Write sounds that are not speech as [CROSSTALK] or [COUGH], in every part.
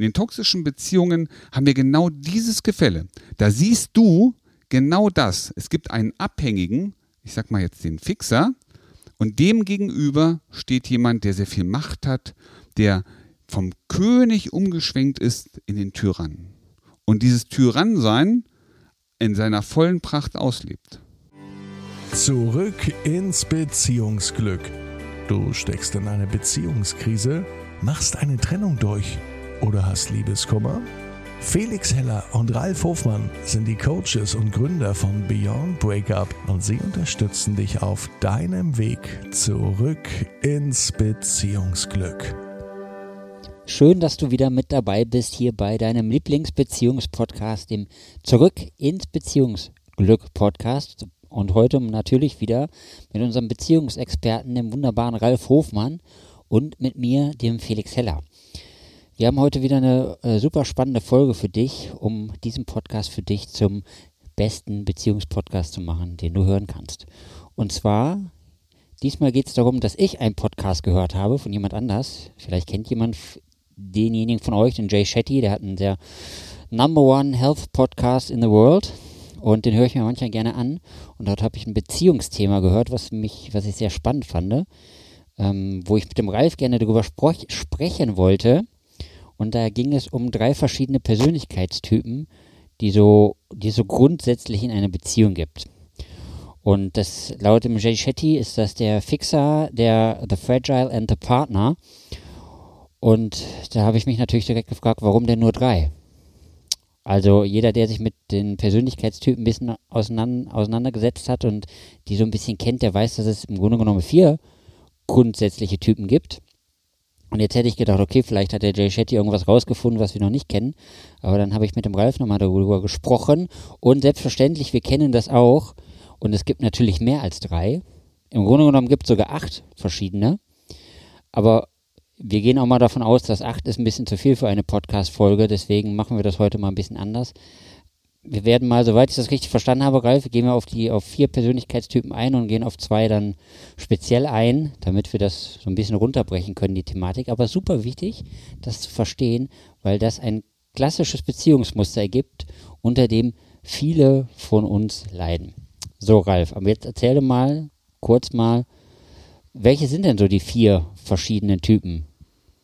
In den toxischen Beziehungen haben wir genau dieses Gefälle. Da siehst du genau das. Es gibt einen Abhängigen, ich sag mal jetzt den Fixer, und dem gegenüber steht jemand, der sehr viel Macht hat, der vom König umgeschwenkt ist in den Tyrannen. Und dieses Tyrannsein in seiner vollen Pracht auslebt. Zurück ins Beziehungsglück. Du steckst in eine Beziehungskrise, machst eine Trennung durch oder hast Liebeskummer? Felix Heller und Ralf Hofmann sind die Coaches und Gründer von Beyond Breakup und sie unterstützen dich auf deinem Weg zurück ins Beziehungsglück. Schön, dass du wieder mit dabei bist hier bei deinem Lieblingsbeziehungspodcast, dem Zurück ins Beziehungsglück Podcast. Und heute natürlich wieder mit unserem Beziehungsexperten, dem wunderbaren Ralf Hofmann und mit mir, dem Felix Heller. Wir haben heute wieder eine äh, super spannende Folge für dich, um diesen Podcast für dich zum besten Beziehungspodcast zu machen, den du hören kannst. Und zwar, diesmal geht es darum, dass ich einen Podcast gehört habe von jemand anders. Vielleicht kennt jemand denjenigen von euch, den Jay Shetty, der hat einen sehr Number One Health Podcast in the World. Und den höre ich mir manchmal gerne an. Und dort habe ich ein Beziehungsthema gehört, was mich, was ich sehr spannend fand, ähm, wo ich mit dem Ralf gerne darüber sprechen wollte und da ging es um drei verschiedene Persönlichkeitstypen, die so, die so grundsätzlich in einer Beziehung gibt. Und das laut dem Jay Shetty ist das der Fixer, der The Fragile and the Partner. Und da habe ich mich natürlich direkt gefragt, warum denn nur drei? Also jeder, der sich mit den Persönlichkeitstypen ein bisschen auseinander, auseinandergesetzt hat und die so ein bisschen kennt, der weiß, dass es im Grunde genommen vier grundsätzliche Typen gibt. Und jetzt hätte ich gedacht, okay, vielleicht hat der Jay Shetty irgendwas rausgefunden, was wir noch nicht kennen. Aber dann habe ich mit dem Ralf nochmal darüber gesprochen. Und selbstverständlich, wir kennen das auch. Und es gibt natürlich mehr als drei. Im Grunde genommen gibt es sogar acht verschiedene. Aber wir gehen auch mal davon aus, dass acht ist ein bisschen zu viel für eine Podcast-Folge. Deswegen machen wir das heute mal ein bisschen anders wir werden mal, soweit ich das richtig verstanden habe, Ralf, gehen wir auf die auf vier Persönlichkeitstypen ein und gehen auf zwei dann speziell ein, damit wir das so ein bisschen runterbrechen können, die Thematik. Aber super wichtig, das zu verstehen, weil das ein klassisches Beziehungsmuster ergibt, unter dem viele von uns leiden. So, Ralf, aber jetzt erzähle mal kurz mal, welche sind denn so die vier verschiedenen Typen,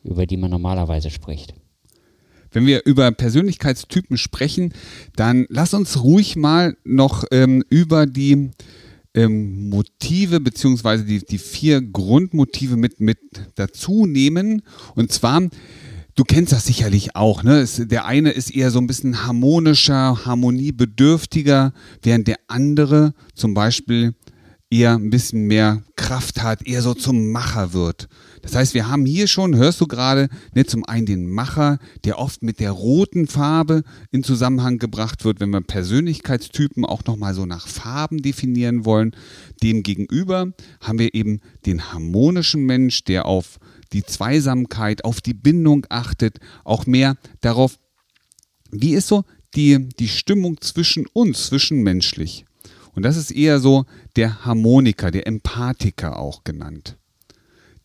über die man normalerweise spricht? Wenn wir über Persönlichkeitstypen sprechen, dann lass uns ruhig mal noch ähm, über die ähm, Motive beziehungsweise die, die vier Grundmotive mit, mit dazu nehmen. Und zwar, du kennst das sicherlich auch, ne? Es, der eine ist eher so ein bisschen harmonischer, harmoniebedürftiger, während der andere zum Beispiel eher ein bisschen mehr Kraft hat, eher so zum Macher wird. Das heißt, wir haben hier schon, hörst du gerade, ne, zum einen den Macher, der oft mit der roten Farbe in Zusammenhang gebracht wird, wenn wir Persönlichkeitstypen auch nochmal so nach Farben definieren wollen. Demgegenüber haben wir eben den harmonischen Mensch, der auf die Zweisamkeit, auf die Bindung achtet, auch mehr darauf, wie ist so die, die Stimmung zwischen uns, zwischenmenschlich. Und das ist eher so der Harmoniker, der Empathiker auch genannt.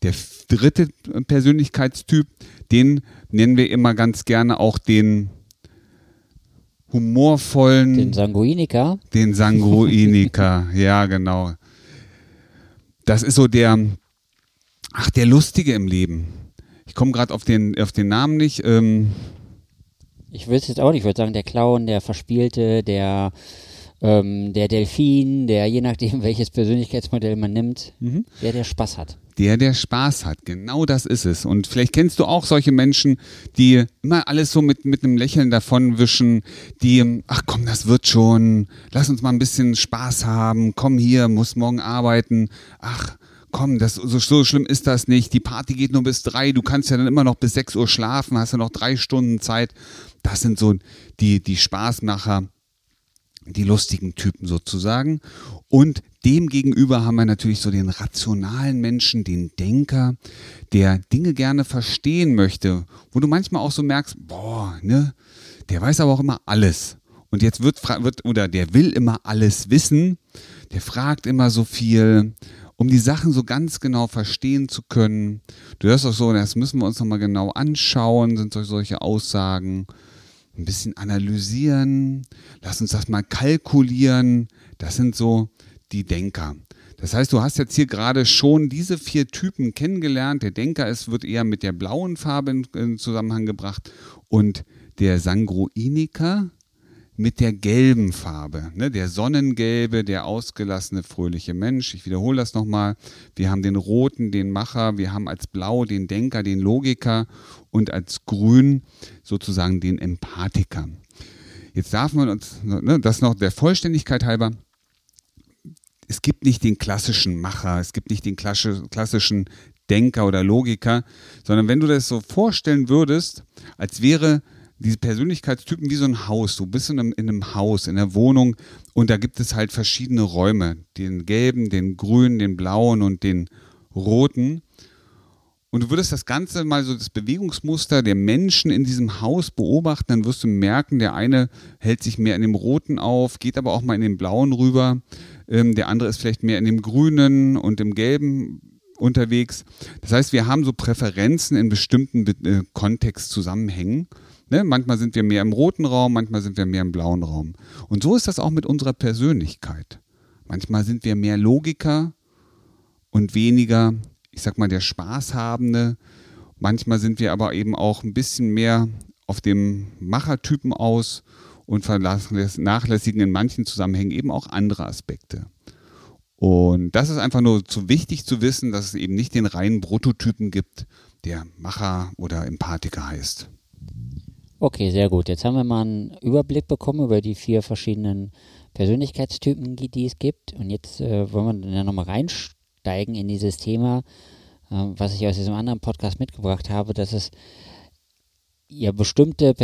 Der dritte Persönlichkeitstyp, den nennen wir immer ganz gerne auch den humorvollen. Den Sanguiniker. Den Sanguiniker, [LAUGHS] ja, genau. Das ist so der, ach, der Lustige im Leben. Ich komme gerade auf den, auf den Namen nicht. Ähm, ich würde es jetzt auch nicht, ich würde sagen, der Clown, der Verspielte, der ähm, der Delfin, der je nachdem, [LAUGHS] welches Persönlichkeitsmodell man nimmt, mhm. der, der Spaß hat. Der, der Spaß hat, genau das ist es. Und vielleicht kennst du auch solche Menschen, die immer alles so mit, mit einem Lächeln davonwischen, die, ach komm, das wird schon, lass uns mal ein bisschen Spaß haben, komm hier, muss morgen arbeiten, ach, komm, das, so, so schlimm ist das nicht. Die Party geht nur bis drei, du kannst ja dann immer noch bis sechs Uhr schlafen, hast ja noch drei Stunden Zeit. Das sind so die, die Spaßmacher, die lustigen Typen sozusagen. Und dem gegenüber haben wir natürlich so den rationalen Menschen, den Denker, der Dinge gerne verstehen möchte, wo du manchmal auch so merkst, boah, ne, der weiß aber auch immer alles. Und jetzt wird, wird oder der will immer alles wissen, der fragt immer so viel um die Sachen so ganz genau verstehen zu können. Du hörst auch so, das müssen wir uns nochmal genau anschauen, sind solche Aussagen. Ein bisschen analysieren, lass uns das mal kalkulieren. Das sind so die Denker. Das heißt, du hast jetzt hier gerade schon diese vier Typen kennengelernt. Der Denker ist, wird eher mit der blauen Farbe in, in Zusammenhang gebracht und der Sangroiniker mit der gelben Farbe. Ne? Der sonnengelbe, der ausgelassene, fröhliche Mensch. Ich wiederhole das nochmal. Wir haben den roten, den Macher. Wir haben als blau den Denker, den Logiker und als grün sozusagen den Empathiker. Jetzt darf man uns, ne, das noch der Vollständigkeit halber, es gibt nicht den klassischen Macher, es gibt nicht den klassischen Denker oder Logiker, sondern wenn du das so vorstellen würdest, als wäre diese Persönlichkeitstypen wie so ein Haus. Du bist in einem, in einem Haus, in einer Wohnung und da gibt es halt verschiedene Räume. Den gelben, den grünen, den blauen und den roten. Und du würdest das Ganze mal so das Bewegungsmuster der Menschen in diesem Haus beobachten, dann wirst du merken, der eine hält sich mehr in dem roten auf, geht aber auch mal in den blauen rüber. Ähm, der andere ist vielleicht mehr in dem grünen und im gelben unterwegs. Das heißt, wir haben so Präferenzen in bestimmten äh, Kontextzusammenhängen. Ne? Manchmal sind wir mehr im roten Raum, manchmal sind wir mehr im blauen Raum. Und so ist das auch mit unserer Persönlichkeit. Manchmal sind wir mehr Logiker und weniger, ich sag mal, der Spaßhabende. Manchmal sind wir aber eben auch ein bisschen mehr auf dem Machertypen aus und vernachlässigen in manchen Zusammenhängen eben auch andere Aspekte. Und das ist einfach nur zu wichtig zu wissen, dass es eben nicht den reinen Prototypen gibt, der Macher oder Empathiker heißt. Okay, sehr gut. Jetzt haben wir mal einen Überblick bekommen über die vier verschiedenen Persönlichkeitstypen, die es gibt. Und jetzt äh, wollen wir dann nochmal reinsteigen in dieses Thema, äh, was ich aus diesem anderen Podcast mitgebracht habe, dass es ja bestimmte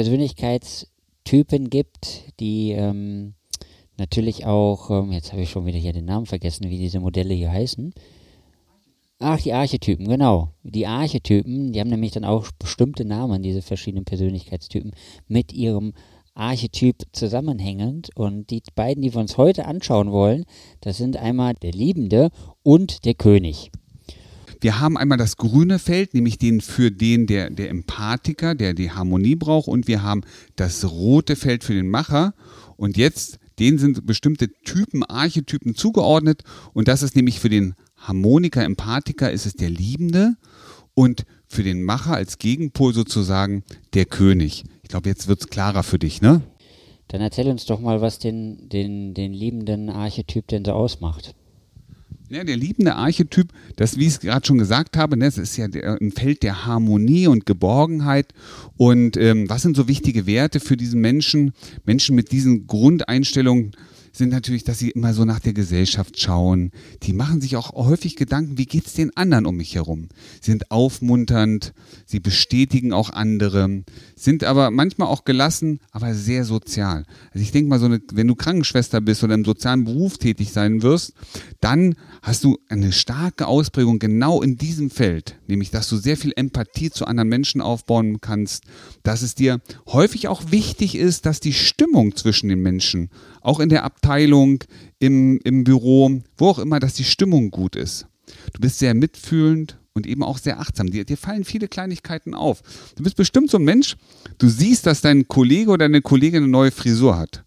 Persönlichkeitstypen gibt, die ähm, natürlich auch, ähm, jetzt habe ich schon wieder hier den Namen vergessen, wie diese Modelle hier heißen, Ach, die Archetypen, genau. Die Archetypen, die haben nämlich dann auch bestimmte Namen, diese verschiedenen Persönlichkeitstypen, mit ihrem Archetyp zusammenhängend. Und die beiden, die wir uns heute anschauen wollen, das sind einmal der Liebende und der König. Wir haben einmal das grüne Feld, nämlich den für den der, der Empathiker, der die Harmonie braucht. Und wir haben das rote Feld für den Macher. Und jetzt, denen sind bestimmte Typen, Archetypen zugeordnet. Und das ist nämlich für den Harmoniker, Empathiker ist es der Liebende und für den Macher als Gegenpol sozusagen der König. Ich glaube, jetzt wird es klarer für dich, ne? Dann erzähl uns doch mal, was den, den, den liebenden Archetyp denn so ausmacht. Ja, der liebende Archetyp, das, wie ich es gerade schon gesagt habe, ne, das ist ja der, ein Feld der Harmonie und Geborgenheit. Und ähm, was sind so wichtige Werte für diesen Menschen? Menschen mit diesen Grundeinstellungen sind natürlich, dass sie immer so nach der Gesellschaft schauen. Die machen sich auch häufig Gedanken, wie geht es den anderen um mich herum? Sie sind aufmunternd, sie bestätigen auch andere, sind aber manchmal auch gelassen, aber sehr sozial. Also ich denke mal, so eine, wenn du Krankenschwester bist oder im sozialen Beruf tätig sein wirst, dann hast du eine starke Ausprägung genau in diesem Feld, nämlich dass du sehr viel Empathie zu anderen Menschen aufbauen kannst, dass es dir häufig auch wichtig ist, dass die Stimmung zwischen den Menschen, auch in der Abteilung, im, im Büro, wo auch immer, dass die Stimmung gut ist. Du bist sehr mitfühlend und eben auch sehr achtsam. Dir, dir fallen viele Kleinigkeiten auf. Du bist bestimmt so ein Mensch, du siehst, dass dein Kollege oder deine Kollegin eine neue Frisur hat.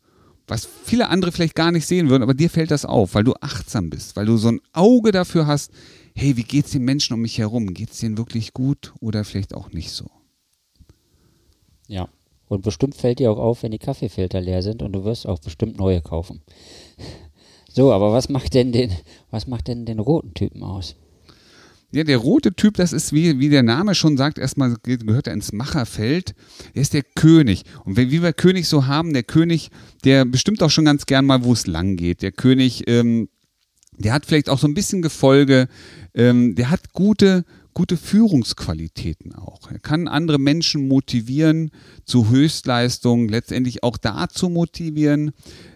Was viele andere vielleicht gar nicht sehen würden, aber dir fällt das auf, weil du achtsam bist, weil du so ein Auge dafür hast, hey, wie geht es den Menschen um mich herum? Geht es denen wirklich gut oder vielleicht auch nicht so? Ja, und bestimmt fällt dir auch auf, wenn die Kaffeefilter leer sind und du wirst auch bestimmt neue kaufen. [LAUGHS] So, aber was macht denn den, was macht denn den roten Typen aus? Ja, der rote Typ, das ist, wie, wie der Name schon sagt, erstmal gehört er ins Macherfeld. Er ist der König. Und wie wir König so haben, der König, der bestimmt auch schon ganz gern mal, wo es lang geht. Der König, ähm, der hat vielleicht auch so ein bisschen Gefolge, ähm, der hat gute, gute Führungsqualitäten auch. Er kann andere Menschen motivieren zu Höchstleistungen, letztendlich auch dazu motivieren,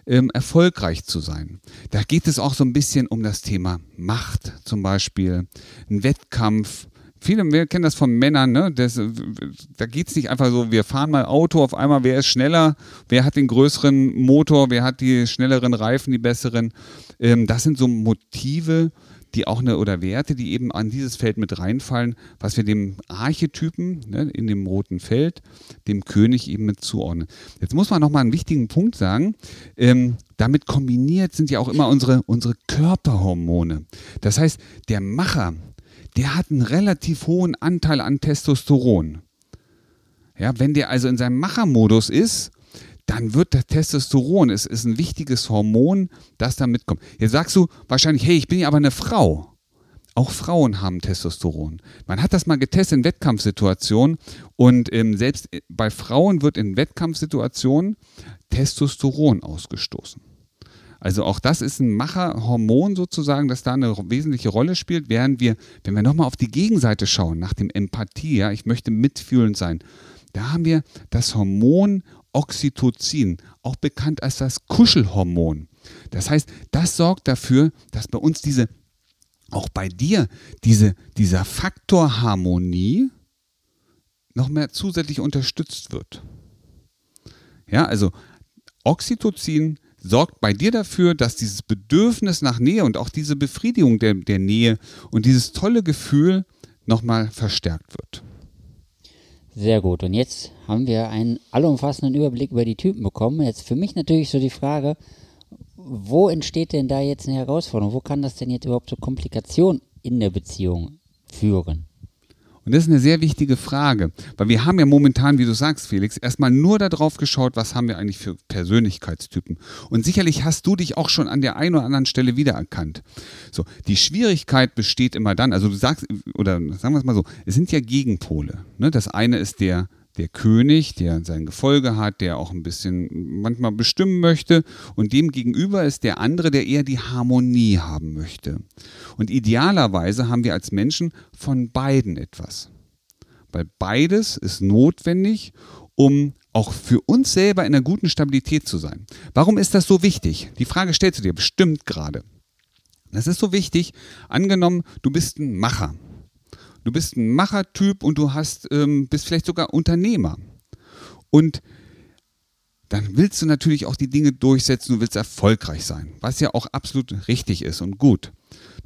ähm, erfolgreich zu sein. Da geht es auch so ein bisschen um das Thema Macht zum Beispiel, ein Wettkampf. Viele wir kennen das von Männern, ne? Das, da geht es nicht einfach so, wir fahren mal Auto, auf einmal, wer ist schneller, wer hat den größeren Motor, wer hat die schnelleren Reifen, die besseren. Ähm, das sind so Motive, die auch eine, oder Werte, die eben an dieses Feld mit reinfallen, was wir dem Archetypen ne, in dem roten Feld, dem König eben mit zuordnen. Jetzt muss man nochmal einen wichtigen Punkt sagen. Ähm, damit kombiniert sind ja auch immer unsere, unsere Körperhormone. Das heißt, der Macher, der hat einen relativ hohen Anteil an Testosteron. Ja, wenn der also in seinem Machermodus ist, dann wird das Testosteron, es ist ein wichtiges Hormon, das da mitkommt. Jetzt sagst du wahrscheinlich, hey, ich bin ja aber eine Frau. Auch Frauen haben Testosteron. Man hat das mal getestet in Wettkampfsituationen und ähm, selbst bei Frauen wird in Wettkampfsituationen Testosteron ausgestoßen. Also auch das ist ein Macherhormon sozusagen, das da eine wesentliche Rolle spielt, während wir, wenn wir nochmal auf die Gegenseite schauen, nach dem Empathie, ja, ich möchte mitfühlend sein, da haben wir das Hormon Oxytocin, auch bekannt als das Kuschelhormon. Das heißt, das sorgt dafür, dass bei uns diese, auch bei dir, diese, dieser Faktor Harmonie noch mehr zusätzlich unterstützt wird. Ja, also Oxytocin sorgt bei dir dafür, dass dieses Bedürfnis nach Nähe und auch diese Befriedigung der, der Nähe und dieses tolle Gefühl nochmal verstärkt wird. Sehr gut. Und jetzt haben wir einen allumfassenden Überblick über die Typen bekommen. Jetzt für mich natürlich so die Frage, wo entsteht denn da jetzt eine Herausforderung? Wo kann das denn jetzt überhaupt zu Komplikationen in der Beziehung führen? Und das ist eine sehr wichtige Frage, weil wir haben ja momentan, wie du sagst, Felix, erstmal nur darauf geschaut, was haben wir eigentlich für Persönlichkeitstypen. Und sicherlich hast du dich auch schon an der einen oder anderen Stelle wiedererkannt. So, die Schwierigkeit besteht immer dann, also du sagst, oder sagen wir es mal so, es sind ja Gegenpole. Ne? Das eine ist der der König, der sein Gefolge hat, der auch ein bisschen manchmal bestimmen möchte. Und dem gegenüber ist der andere, der eher die Harmonie haben möchte. Und idealerweise haben wir als Menschen von beiden etwas. Weil beides ist notwendig, um auch für uns selber in einer guten Stabilität zu sein. Warum ist das so wichtig? Die Frage stellst du dir bestimmt gerade. Das ist so wichtig, angenommen, du bist ein Macher. Du bist ein Machertyp und du hast, ähm, bist vielleicht sogar Unternehmer. Und dann willst du natürlich auch die Dinge durchsetzen, du willst erfolgreich sein, was ja auch absolut richtig ist und gut.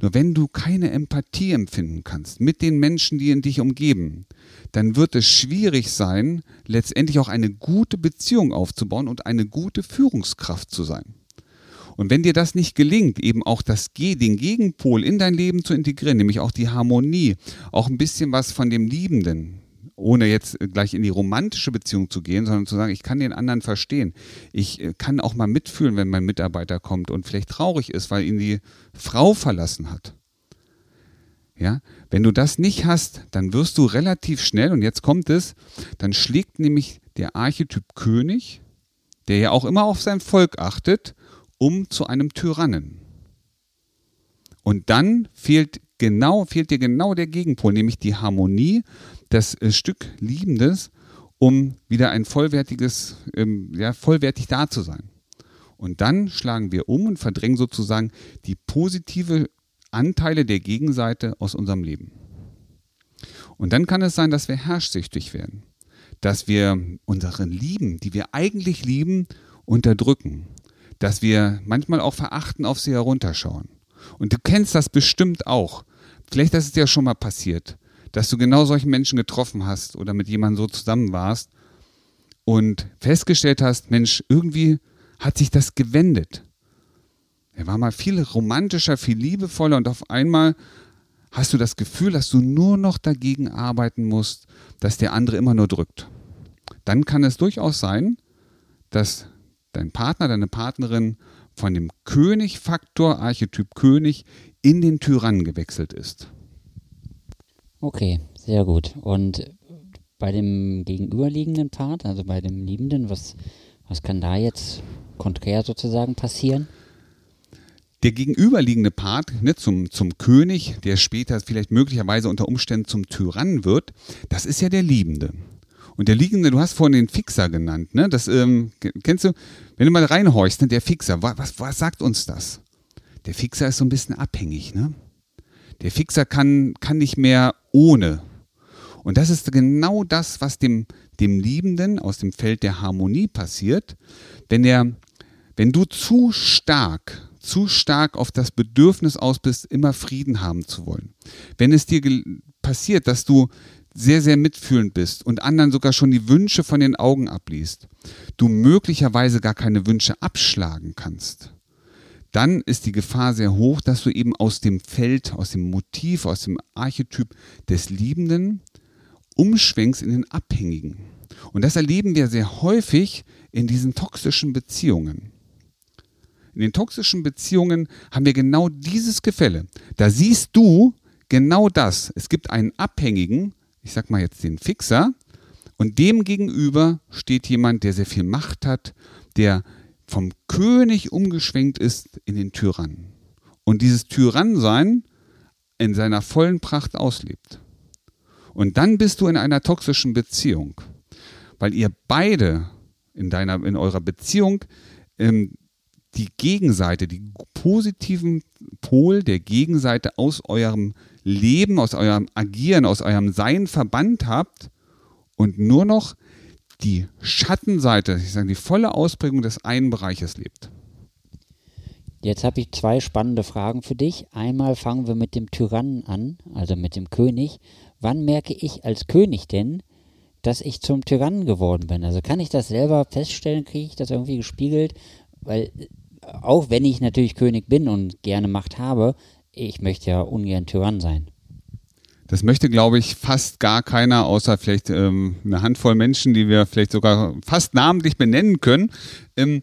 Nur wenn du keine Empathie empfinden kannst mit den Menschen, die in dich umgeben, dann wird es schwierig sein, letztendlich auch eine gute Beziehung aufzubauen und eine gute Führungskraft zu sein. Und wenn dir das nicht gelingt, eben auch das G, den Gegenpol in dein Leben zu integrieren, nämlich auch die Harmonie, auch ein bisschen was von dem Liebenden, ohne jetzt gleich in die romantische Beziehung zu gehen, sondern zu sagen, ich kann den anderen verstehen. Ich äh, kann auch mal mitfühlen, wenn mein Mitarbeiter kommt und vielleicht traurig ist, weil ihn die Frau verlassen hat. Ja, wenn du das nicht hast, dann wirst du relativ schnell, und jetzt kommt es, dann schlägt nämlich der Archetyp König, der ja auch immer auf sein Volk achtet, um zu einem Tyrannen. Und dann fehlt genau, fehlt dir genau der Gegenpol, nämlich die Harmonie, das äh, Stück Liebendes, um wieder ein vollwertiges, ähm, ja, vollwertig da zu sein. Und dann schlagen wir um und verdrängen sozusagen die positive Anteile der Gegenseite aus unserem Leben. Und dann kann es sein, dass wir herrschsüchtig werden, dass wir unsere Lieben, die wir eigentlich lieben, unterdrücken, dass wir manchmal auch verachten auf sie herunterschauen. Und du kennst das bestimmt auch. Vielleicht ist es dir schon mal passiert, dass du genau solchen Menschen getroffen hast oder mit jemandem so zusammen warst und festgestellt hast, Mensch, irgendwie hat sich das gewendet. Er war mal viel romantischer, viel liebevoller und auf einmal hast du das Gefühl, dass du nur noch dagegen arbeiten musst, dass der andere immer nur drückt. Dann kann es durchaus sein, dass dein Partner, deine Partnerin von dem König-Faktor, Archetyp König, in den Tyrannen gewechselt ist. Okay, sehr gut. Und bei dem gegenüberliegenden Part, also bei dem Liebenden, was, was kann da jetzt konträr sozusagen passieren? Der gegenüberliegende Part ne, zum, zum König, der später vielleicht möglicherweise unter Umständen zum Tyrannen wird, das ist ja der Liebende. Und der liegende, du hast vorhin den Fixer genannt, ne? Das ähm, kennst du, wenn du mal reinhorchst, ne? der Fixer, was, was sagt uns das? Der Fixer ist so ein bisschen abhängig, ne? Der Fixer kann, kann nicht mehr ohne. Und das ist genau das, was dem, dem Liebenden aus dem Feld der Harmonie passiert, wenn er, wenn du zu stark zu stark auf das Bedürfnis aus bist, immer Frieden haben zu wollen. Wenn es dir passiert, dass du sehr, sehr mitfühlend bist und anderen sogar schon die Wünsche von den Augen abliest, du möglicherweise gar keine Wünsche abschlagen kannst, dann ist die Gefahr sehr hoch, dass du eben aus dem Feld, aus dem Motiv, aus dem Archetyp des Liebenden umschwenkst in den Abhängigen. Und das erleben wir sehr häufig in diesen toxischen Beziehungen. In den toxischen Beziehungen haben wir genau dieses Gefälle. Da siehst du genau das. Es gibt einen Abhängigen, ich sag mal jetzt den Fixer, und dem gegenüber steht jemand, der sehr viel Macht hat, der vom König umgeschwenkt ist in den Tyrann. Und dieses Tyrannsein in seiner vollen Pracht auslebt. Und dann bist du in einer toxischen Beziehung, weil ihr beide in, deiner, in eurer Beziehung ähm, die Gegenseite, die positiven Pol der Gegenseite aus eurem Leben, aus eurem Agieren, aus eurem Sein verbannt habt und nur noch die Schattenseite, ich sage die volle Ausprägung des einen Bereiches lebt. Jetzt habe ich zwei spannende Fragen für dich. Einmal fangen wir mit dem Tyrannen an, also mit dem König. Wann merke ich als König denn, dass ich zum Tyrannen geworden bin? Also kann ich das selber feststellen, kriege ich das irgendwie gespiegelt? Weil auch wenn ich natürlich König bin und gerne Macht habe, ich möchte ja ungern Tyrann sein. Das möchte, glaube ich, fast gar keiner, außer vielleicht ähm, eine Handvoll Menschen, die wir vielleicht sogar fast namentlich benennen können. Ähm,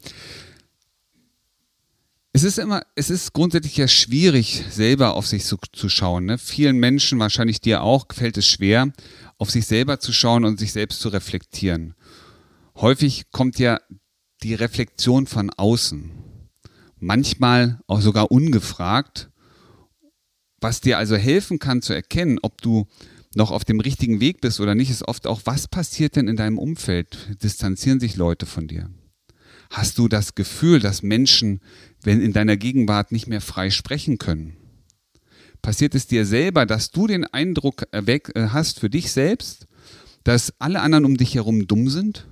es ist immer, es ist grundsätzlich ja schwierig, selber auf sich zu, zu schauen. Ne? Vielen Menschen, wahrscheinlich dir auch, fällt es schwer, auf sich selber zu schauen und sich selbst zu reflektieren. Häufig kommt ja die Reflexion von außen. Manchmal auch sogar ungefragt was dir also helfen kann zu erkennen, ob du noch auf dem richtigen Weg bist oder nicht, ist oft auch, was passiert denn in deinem Umfeld? Distanzieren sich Leute von dir? Hast du das Gefühl, dass Menschen, wenn in deiner Gegenwart nicht mehr frei sprechen können? Passiert es dir selber, dass du den Eindruck äh, hast für dich selbst, dass alle anderen um dich herum dumm sind?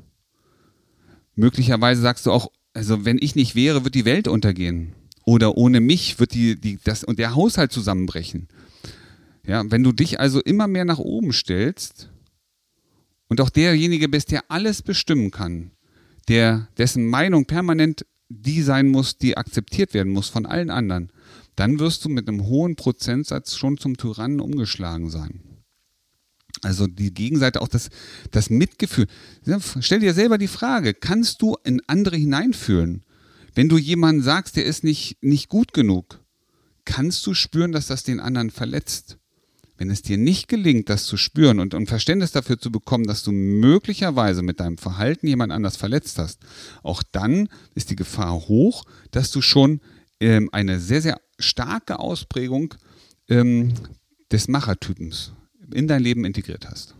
Möglicherweise sagst du auch, also wenn ich nicht wäre, wird die Welt untergehen. Oder ohne mich wird die, die, das und der Haushalt zusammenbrechen. Ja, wenn du dich also immer mehr nach oben stellst und auch derjenige bist, der alles bestimmen kann, der, dessen Meinung permanent die sein muss, die akzeptiert werden muss von allen anderen, dann wirst du mit einem hohen Prozentsatz schon zum Tyrannen umgeschlagen sein. Also die Gegenseite, auch das, das Mitgefühl. Stell dir selber die Frage, kannst du in andere hineinfühlen? Wenn du jemanden sagst, der ist nicht, nicht gut genug, kannst du spüren, dass das den anderen verletzt. Wenn es dir nicht gelingt, das zu spüren und, und Verständnis dafür zu bekommen, dass du möglicherweise mit deinem Verhalten jemand anders verletzt hast, auch dann ist die Gefahr hoch, dass du schon ähm, eine sehr, sehr starke Ausprägung ähm, des Machertypens in dein Leben integriert hast.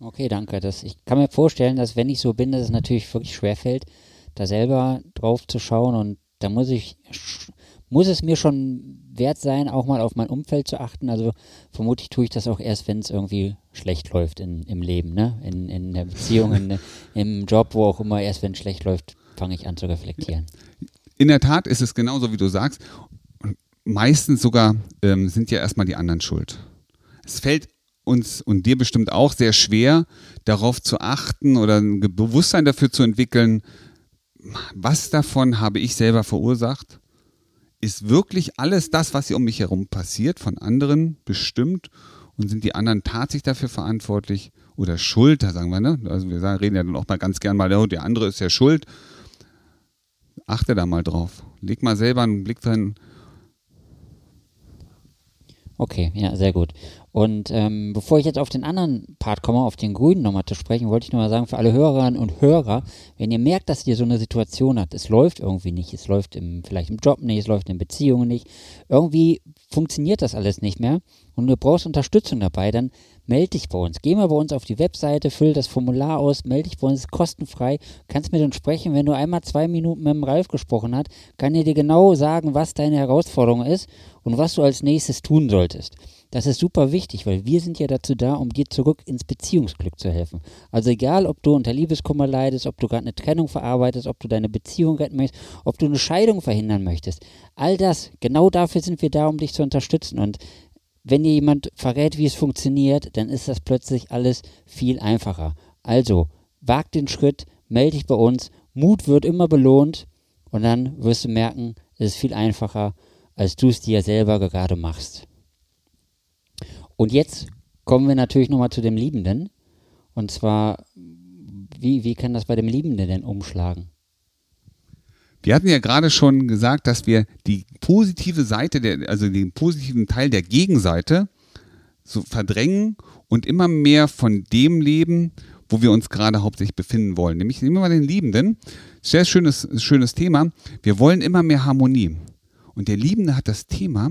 Okay, danke. Das, ich kann mir vorstellen, dass wenn ich so bin, dass es natürlich wirklich schwerfällt, da selber drauf zu schauen und da muss ich, muss es mir schon wert sein, auch mal auf mein Umfeld zu achten. Also vermutlich tue ich das auch erst, wenn es irgendwie schlecht läuft in, im Leben, ne? In, in der Beziehung, in, [LAUGHS] im Job, wo auch immer, erst wenn es schlecht läuft, fange ich an zu reflektieren. In der Tat ist es genauso, wie du sagst. meistens sogar ähm, sind ja erstmal die anderen schuld. Es fällt uns und dir bestimmt auch sehr schwer, darauf zu achten oder ein Bewusstsein dafür zu entwickeln, was davon habe ich selber verursacht? Ist wirklich alles das, was hier um mich herum passiert, von anderen bestimmt? Und sind die anderen tatsächlich dafür verantwortlich oder schuld? Da sagen wir, ne? Also wir sagen, reden ja dann auch mal ganz gern mal, oh, der andere ist ja schuld. Achte da mal drauf. Leg mal selber einen Blick drin. Okay, ja, sehr gut. Und ähm, bevor ich jetzt auf den anderen Part komme, auf den Grünen nochmal zu sprechen, wollte ich nur mal sagen, für alle Hörerinnen und Hörer, wenn ihr merkt, dass ihr so eine Situation habt, es läuft irgendwie nicht, es läuft im, vielleicht im Job nicht, es läuft in Beziehungen nicht, irgendwie funktioniert das alles nicht mehr und du brauchst Unterstützung dabei, dann melde dich bei uns. Geh mal bei uns auf die Webseite, füll das Formular aus, melde dich bei uns, ist kostenfrei. Kannst mit uns sprechen. Wenn du einmal zwei Minuten mit dem Ralf gesprochen hast, kann er dir genau sagen, was deine Herausforderung ist und was du als nächstes tun solltest. Das ist super wichtig, weil wir sind ja dazu da, um dir zurück ins Beziehungsglück zu helfen. Also egal, ob du unter Liebeskummer leidest, ob du gerade eine Trennung verarbeitest, ob du deine Beziehung retten möchtest, ob du eine Scheidung verhindern möchtest. All das, genau dafür sind wir da, um dich zu unterstützen. Und wenn dir jemand verrät, wie es funktioniert, dann ist das plötzlich alles viel einfacher. Also, wag den Schritt, melde dich bei uns. Mut wird immer belohnt und dann wirst du merken, es ist viel einfacher, als du es dir selber gerade machst. Und jetzt kommen wir natürlich nochmal zu dem Liebenden. Und zwar, wie, wie kann das bei dem Liebenden denn umschlagen? Wir hatten ja gerade schon gesagt, dass wir die positive Seite, der, also den positiven Teil der Gegenseite so verdrängen und immer mehr von dem leben, wo wir uns gerade hauptsächlich befinden wollen. Nämlich nehmen wir mal den Liebenden. Sehr schönes, schönes Thema. Wir wollen immer mehr Harmonie. Und der Liebende hat das Thema,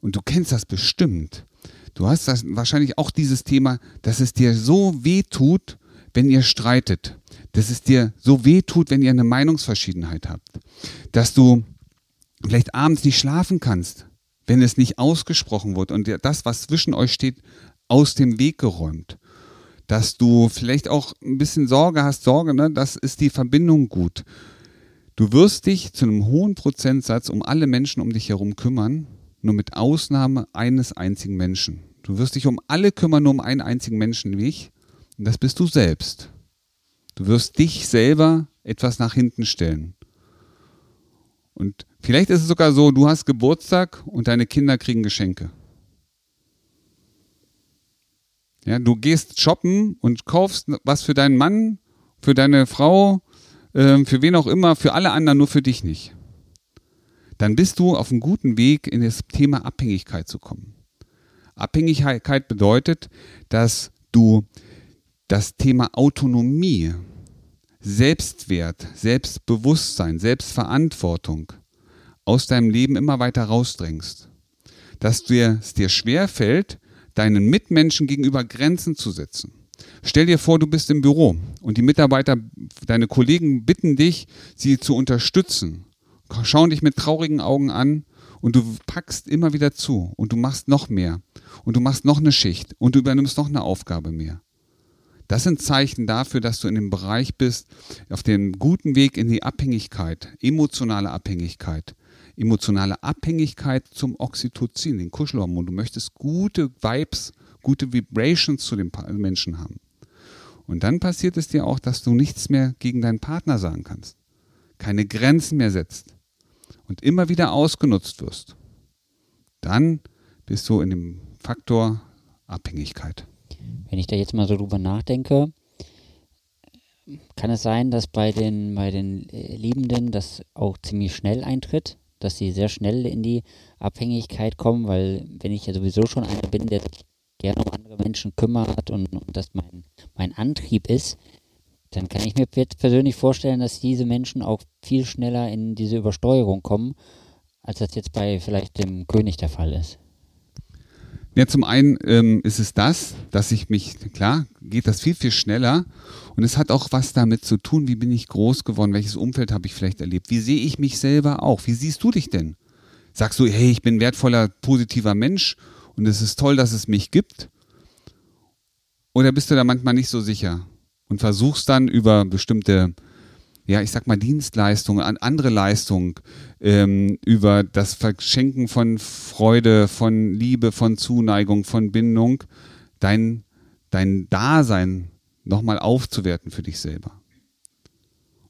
und du kennst das bestimmt, du hast das wahrscheinlich auch dieses Thema, dass es dir so weh tut, wenn ihr streitet, dass es dir so weh tut, wenn ihr eine Meinungsverschiedenheit habt, dass du vielleicht abends nicht schlafen kannst, wenn es nicht ausgesprochen wird und das, was zwischen euch steht, aus dem Weg geräumt. Dass du vielleicht auch ein bisschen Sorge hast, Sorge, ne? das ist die Verbindung gut. Du wirst dich zu einem hohen Prozentsatz um alle Menschen um dich herum kümmern, nur mit Ausnahme eines einzigen Menschen. Du wirst dich um alle kümmern, nur um einen einzigen Menschen wie ich. Und das bist du selbst. Du wirst dich selber etwas nach hinten stellen. Und vielleicht ist es sogar so, du hast Geburtstag und deine Kinder kriegen Geschenke. Ja, du gehst shoppen und kaufst was für deinen Mann, für deine Frau, ähm, für wen auch immer, für alle anderen, nur für dich nicht. Dann bist du auf einem guten Weg, in das Thema Abhängigkeit zu kommen. Abhängigkeit bedeutet, dass du das Thema Autonomie, Selbstwert, Selbstbewusstsein, Selbstverantwortung aus deinem Leben immer weiter rausdrängst. Dass dir, es dir schwerfällt, deinen Mitmenschen gegenüber Grenzen zu setzen Stell dir vor, du bist im Büro und die Mitarbeiter, deine Kollegen bitten dich, sie zu unterstützen, schauen dich mit traurigen Augen an und du packst immer wieder zu und du machst noch mehr und du machst noch eine Schicht und du übernimmst noch eine Aufgabe mehr. Das sind Zeichen dafür, dass du in dem Bereich bist, auf dem guten Weg in die Abhängigkeit, emotionale Abhängigkeit, emotionale Abhängigkeit zum Oxytocin, den Kuschelhormon. Du möchtest gute Vibes gute Vibrations zu den Menschen haben. Und dann passiert es dir auch, dass du nichts mehr gegen deinen Partner sagen kannst, keine Grenzen mehr setzt und immer wieder ausgenutzt wirst. Dann bist du in dem Faktor Abhängigkeit. Wenn ich da jetzt mal so drüber nachdenke, kann es sein, dass bei den, bei den äh, Liebenden das auch ziemlich schnell eintritt, dass sie sehr schnell in die Abhängigkeit kommen, weil wenn ich ja sowieso schon einer bin, der gerne um andere Menschen kümmert und, und das mein, mein Antrieb ist, dann kann ich mir jetzt persönlich vorstellen, dass diese Menschen auch viel schneller in diese Übersteuerung kommen, als das jetzt bei vielleicht dem König der Fall ist. Ja, zum einen ähm, ist es das, dass ich mich, klar, geht das viel, viel schneller und es hat auch was damit zu tun, wie bin ich groß geworden, welches Umfeld habe ich vielleicht erlebt, wie sehe ich mich selber auch, wie siehst du dich denn? Sagst du, hey, ich bin wertvoller, positiver Mensch und es ist toll, dass es mich gibt? Oder bist du da manchmal nicht so sicher und versuchst dann über bestimmte, ja, ich sag mal, Dienstleistungen, andere Leistungen, ähm, über das Verschenken von Freude, von Liebe, von Zuneigung, von Bindung, dein, dein Dasein nochmal aufzuwerten für dich selber.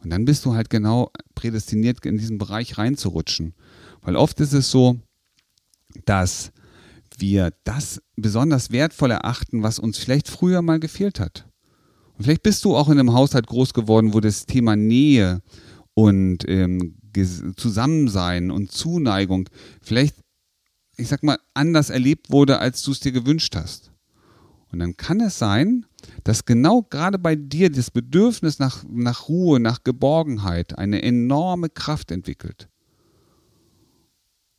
Und dann bist du halt genau prädestiniert, in diesen Bereich reinzurutschen. Weil oft ist es so, dass wir das besonders wertvoll erachten, was uns vielleicht früher mal gefehlt hat. Und vielleicht bist du auch in einem Haushalt groß geworden, wo das Thema Nähe und ähm, Zusammensein und Zuneigung vielleicht, ich sag mal, anders erlebt wurde, als du es dir gewünscht hast. Und dann kann es sein, dass genau gerade bei dir das Bedürfnis nach, nach Ruhe, nach Geborgenheit eine enorme Kraft entwickelt.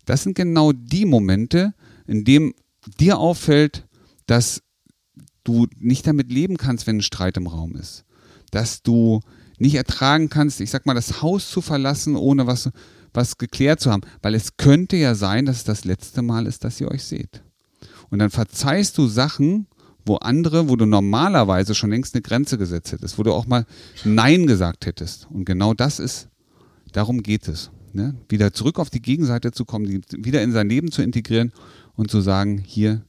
Das sind genau die Momente, in dem dir auffällt, dass du nicht damit leben kannst, wenn ein Streit im Raum ist. Dass du nicht ertragen kannst, ich sag mal, das Haus zu verlassen, ohne was, was geklärt zu haben. Weil es könnte ja sein, dass es das letzte Mal ist, dass ihr euch seht. Und dann verzeihst du Sachen, wo andere, wo du normalerweise schon längst eine Grenze gesetzt hättest, wo du auch mal Nein gesagt hättest. Und genau das ist, darum geht es. Ne? Wieder zurück auf die Gegenseite zu kommen, wieder in sein Leben zu integrieren und zu sagen, hier,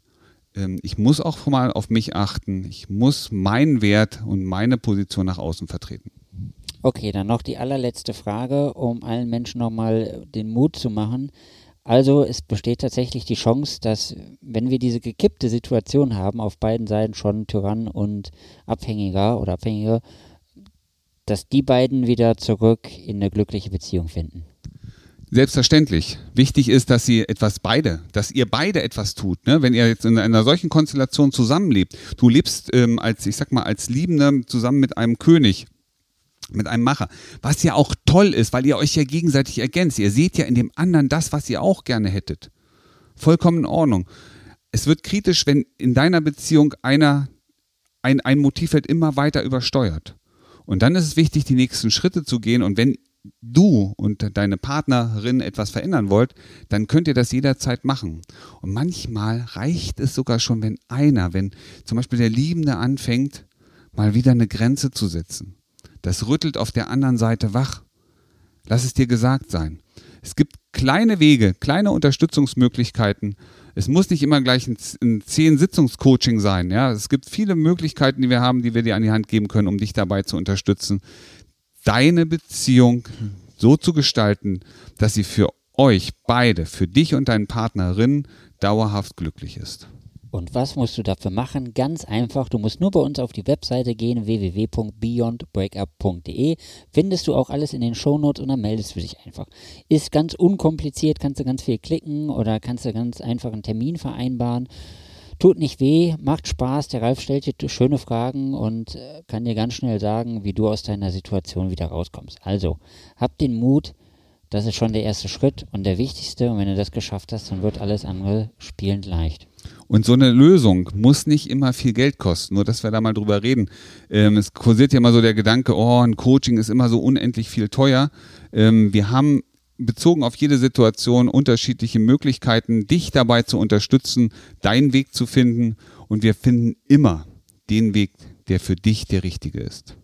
ähm, ich muss auch mal auf mich achten, ich muss meinen Wert und meine Position nach außen vertreten. Okay, dann noch die allerletzte Frage, um allen Menschen nochmal den Mut zu machen. Also es besteht tatsächlich die Chance, dass wenn wir diese gekippte Situation haben, auf beiden Seiten schon Tyrann und Abhängiger oder Abhängige, dass die beiden wieder zurück in eine glückliche Beziehung finden. Selbstverständlich. Wichtig ist, dass sie etwas beide, dass ihr beide etwas tut. Ne? Wenn ihr jetzt in einer solchen Konstellation zusammenlebt, du lebst ähm, als, ich sag mal, als Liebender zusammen mit einem König mit einem Macher. Was ja auch toll ist, weil ihr euch ja gegenseitig ergänzt. Ihr seht ja in dem anderen das, was ihr auch gerne hättet. Vollkommen in Ordnung. Es wird kritisch, wenn in deiner Beziehung einer ein, ein Motivfeld immer weiter übersteuert. Und dann ist es wichtig, die nächsten Schritte zu gehen. Und wenn du und deine Partnerin etwas verändern wollt, dann könnt ihr das jederzeit machen. Und manchmal reicht es sogar schon, wenn einer, wenn zum Beispiel der Liebende anfängt, mal wieder eine Grenze zu setzen das rüttelt auf der anderen Seite wach. Lass es dir gesagt sein. Es gibt kleine Wege, kleine Unterstützungsmöglichkeiten. Es muss nicht immer gleich ein, Zehn-Sitzungscoaching sein. Ja? Es gibt viele Möglichkeiten, die wir haben, die wir dir an die Hand geben können, um dich dabei zu unterstützen, deine Beziehung so zu gestalten, dass sie für euch beide, für dich und deinen Partnerin dauerhaft glücklich ist. Und was musst du dafür machen? Ganz einfach, du musst nur bei uns auf die Webseite gehen, www.beyondbreakup.de. Findest du auch alles in den Shownotes und dann meldest du dich einfach. Ist ganz unkompliziert, kannst du ganz viel klicken oder kannst du ganz einfach einen Termin vereinbaren. Tut nicht weh, macht Spaß. Der Ralf stellt dir schöne Fragen und äh, kann dir ganz schnell sagen, wie du aus deiner Situation wieder rauskommst. Also, hab den Mut, das ist schon der erste Schritt und der wichtigste. Und wenn du das geschafft hast, dann wird alles andere spielend leicht. Und so eine Lösung muss nicht immer viel Geld kosten, nur dass wir da mal drüber reden. Ähm, es kursiert ja immer so der Gedanke, oh, ein Coaching ist immer so unendlich viel teuer. Ähm, wir haben bezogen auf jede Situation unterschiedliche Möglichkeiten, dich dabei zu unterstützen, deinen Weg zu finden. Und wir finden immer den Weg, der für dich der richtige ist.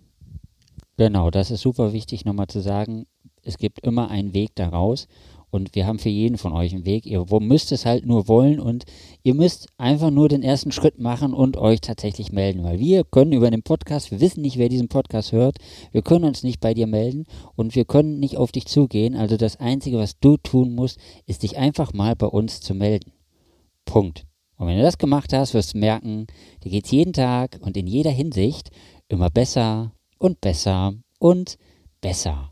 Genau, das ist super wichtig nochmal zu sagen. Es gibt immer einen Weg daraus. Und wir haben für jeden von euch einen Weg. Ihr müsst es halt nur wollen und ihr müsst einfach nur den ersten Schritt machen und euch tatsächlich melden. Weil wir können über den Podcast, wir wissen nicht, wer diesen Podcast hört, wir können uns nicht bei dir melden und wir können nicht auf dich zugehen. Also das Einzige, was du tun musst, ist dich einfach mal bei uns zu melden. Punkt. Und wenn du das gemacht hast, wirst du merken, dir geht es jeden Tag und in jeder Hinsicht immer besser und besser und besser.